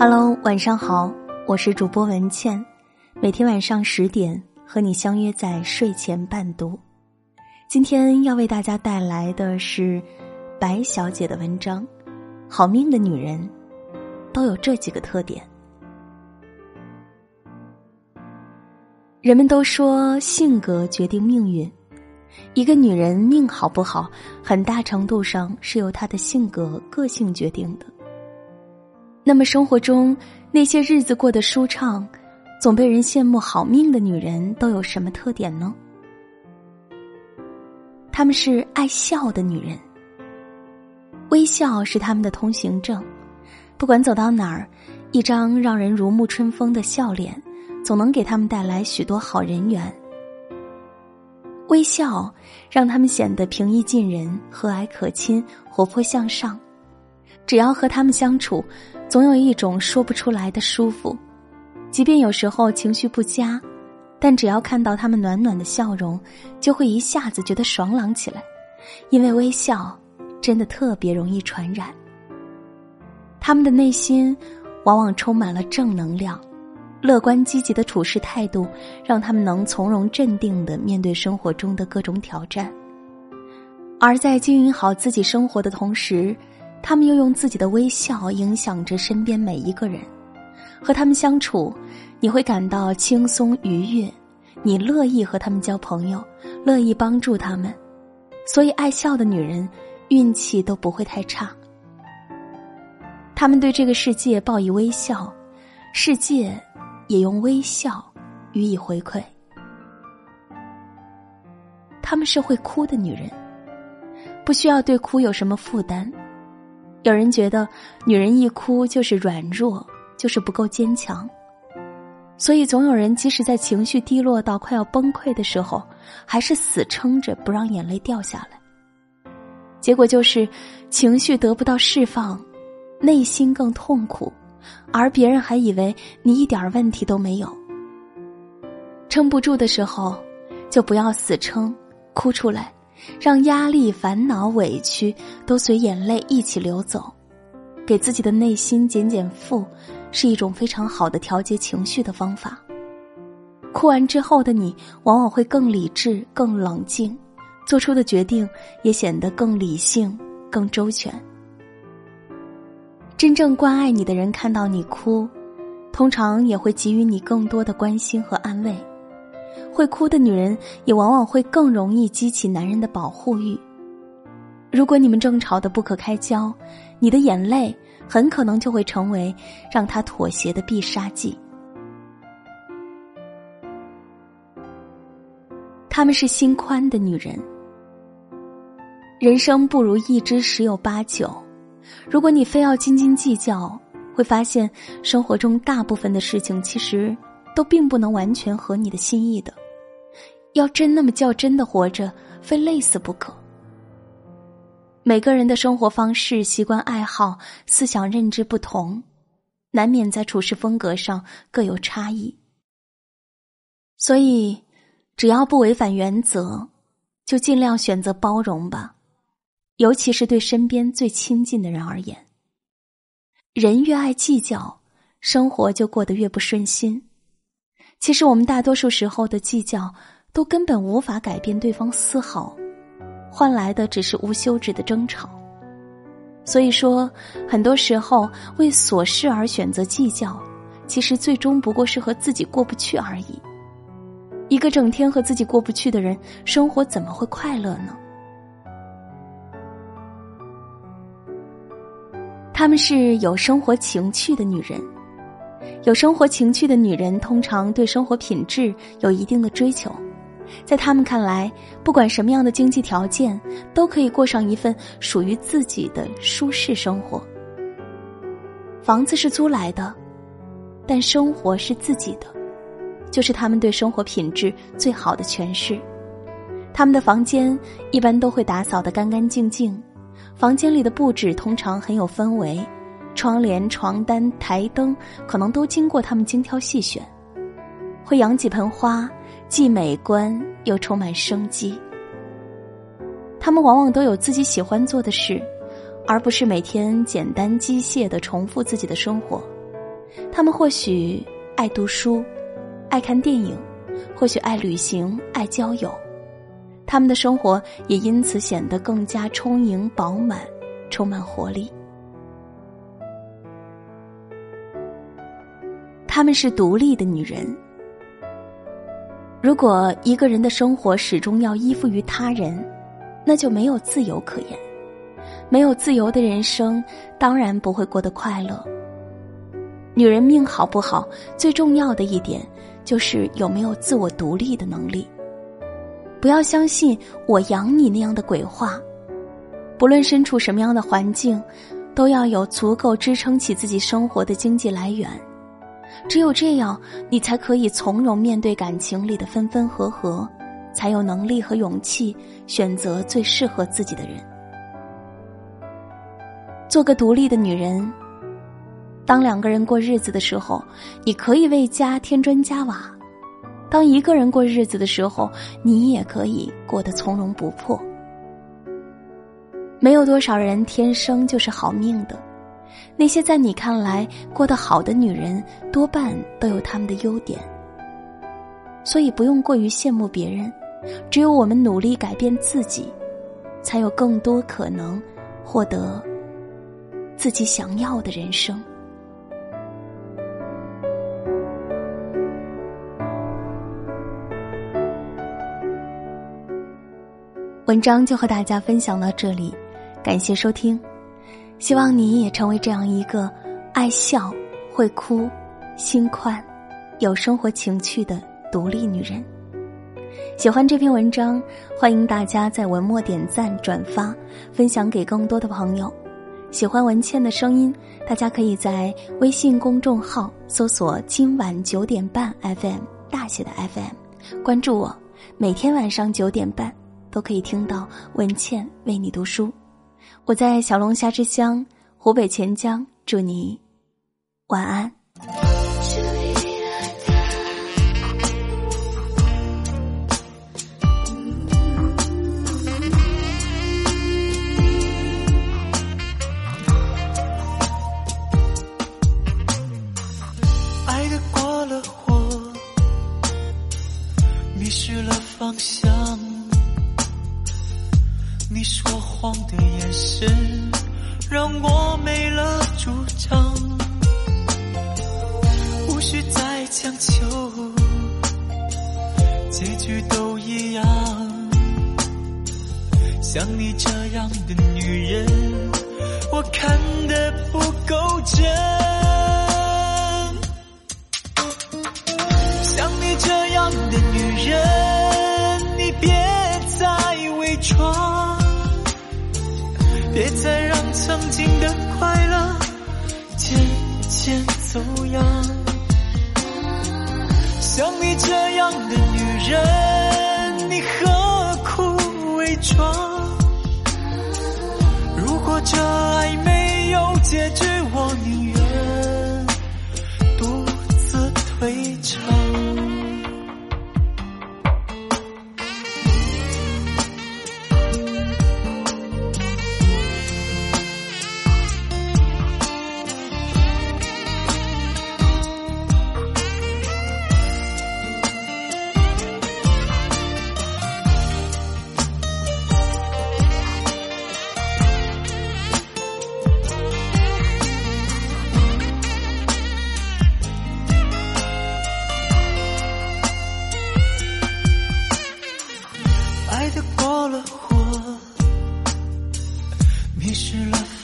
Hello，晚上好，我是主播文倩，每天晚上十点和你相约在睡前伴读。今天要为大家带来的是白小姐的文章。好命的女人，都有这几个特点。人们都说性格决定命运，一个女人命好不好，很大程度上是由她的性格、个性决定的。那么，生活中那些日子过得舒畅、总被人羡慕好命的女人，都有什么特点呢？她们是爱笑的女人。微笑是他们的通行证，不管走到哪儿，一张让人如沐春风的笑脸，总能给他们带来许多好人缘。微笑让他们显得平易近人、和蔼可亲、活泼向上。只要和他们相处，总有一种说不出来的舒服。即便有时候情绪不佳，但只要看到他们暖暖的笑容，就会一下子觉得爽朗起来，因为微笑。真的特别容易传染。他们的内心往往充满了正能量，乐观积极的处事态度让他们能从容镇定的面对生活中的各种挑战。而在经营好自己生活的同时，他们又用自己的微笑影响着身边每一个人。和他们相处，你会感到轻松愉悦，你乐意和他们交朋友，乐意帮助他们。所以，爱笑的女人。运气都不会太差。他们对这个世界报以微笑，世界也用微笑予以回馈。他们是会哭的女人，不需要对哭有什么负担。有人觉得女人一哭就是软弱，就是不够坚强，所以总有人即使在情绪低落到快要崩溃的时候，还是死撑着不让眼泪掉下来。结果就是，情绪得不到释放，内心更痛苦，而别人还以为你一点问题都没有。撑不住的时候，就不要死撑，哭出来，让压力、烦恼、委屈都随眼泪一起流走，给自己的内心减减负，是一种非常好的调节情绪的方法。哭完之后的你，往往会更理智、更冷静。做出的决定也显得更理性、更周全。真正关爱你的人看到你哭，通常也会给予你更多的关心和安慰。会哭的女人也往往会更容易激起男人的保护欲。如果你们争吵的不可开交，你的眼泪很可能就会成为让他妥协的必杀技。他们是心宽的女人。人生不如意之十有八九，如果你非要斤斤计较，会发现生活中大部分的事情其实都并不能完全合你的心意的。要真那么较真的活着，非累死不可。每个人的生活方式、习惯、爱好、思想认知不同，难免在处事风格上各有差异。所以，只要不违反原则，就尽量选择包容吧。尤其是对身边最亲近的人而言，人越爱计较，生活就过得越不顺心。其实我们大多数时候的计较，都根本无法改变对方丝毫，换来的只是无休止的争吵。所以说，很多时候为琐事而选择计较，其实最终不过是和自己过不去而已。一个整天和自己过不去的人，生活怎么会快乐呢？她们是有生活情趣的女人，有生活情趣的女人通常对生活品质有一定的追求，在她们看来，不管什么样的经济条件，都可以过上一份属于自己的舒适生活。房子是租来的，但生活是自己的，就是他们对生活品质最好的诠释。他们的房间一般都会打扫得干干净净。房间里的布置通常很有氛围，窗帘、床单、台灯可能都经过他们精挑细选。会养几盆花，既美观又充满生机。他们往往都有自己喜欢做的事，而不是每天简单机械的重复自己的生活。他们或许爱读书，爱看电影，或许爱旅行，爱交友。他们的生活也因此显得更加充盈、饱满，充满活力。她们是独立的女人。如果一个人的生活始终要依附于他人，那就没有自由可言。没有自由的人生，当然不会过得快乐。女人命好不好，最重要的一点就是有没有自我独立的能力。不要相信“我养你”那样的鬼话。不论身处什么样的环境，都要有足够支撑起自己生活的经济来源。只有这样，你才可以从容面对感情里的分分合合，才有能力和勇气选择最适合自己的人。做个独立的女人。当两个人过日子的时候，你可以为家添砖加瓦。当一个人过日子的时候，你也可以过得从容不迫。没有多少人天生就是好命的，那些在你看来过得好的女人，多半都有她们的优点。所以不用过于羡慕别人，只有我们努力改变自己，才有更多可能获得自己想要的人生。文章就和大家分享到这里，感谢收听，希望你也成为这样一个爱笑、会哭、心宽、有生活情趣的独立女人。喜欢这篇文章，欢迎大家在文末点赞、转发，分享给更多的朋友。喜欢文倩的声音，大家可以在微信公众号搜索“今晚九点半 FM” 大写的 FM，关注我，每天晚上九点半。都可以听到文倩为你读书，我在小龙虾之乡湖北潜江，祝你晚安。强求，结局都一样。像你这样的女人，我看得不够真。像你这样的女人，你别再伪装。别再让曾经的快乐渐渐走样。像你这样的女人，你何苦伪装？如果这爱没有结局，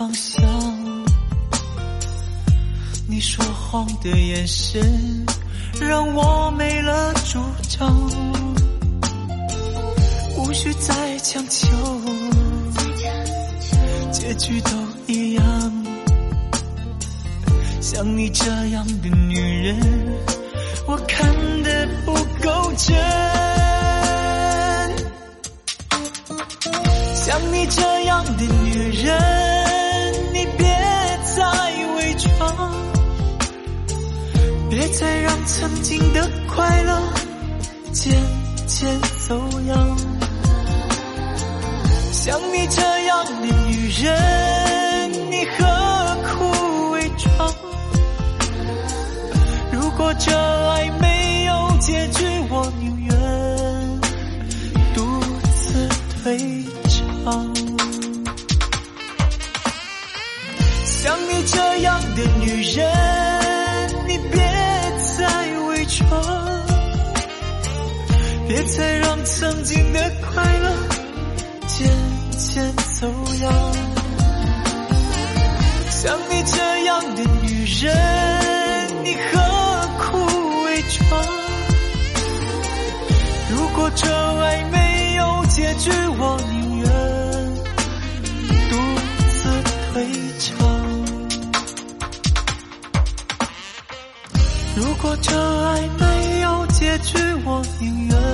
方向，你说谎的眼神让我没了主张，无需再强求，结局都一样。像你这样的女人，我看得不够真。像你这样的女人，别再让曾经的快乐渐渐走样。像你这样的女人，你何苦伪装？如果这爱没有结局，我宁愿独自退场。像你这样的女人，别再让曾经的快乐渐渐走样。像你这样的女人，你何苦伪装？如果这爱没有结局，我宁愿独自退场。如果这爱没有结局，我宁愿。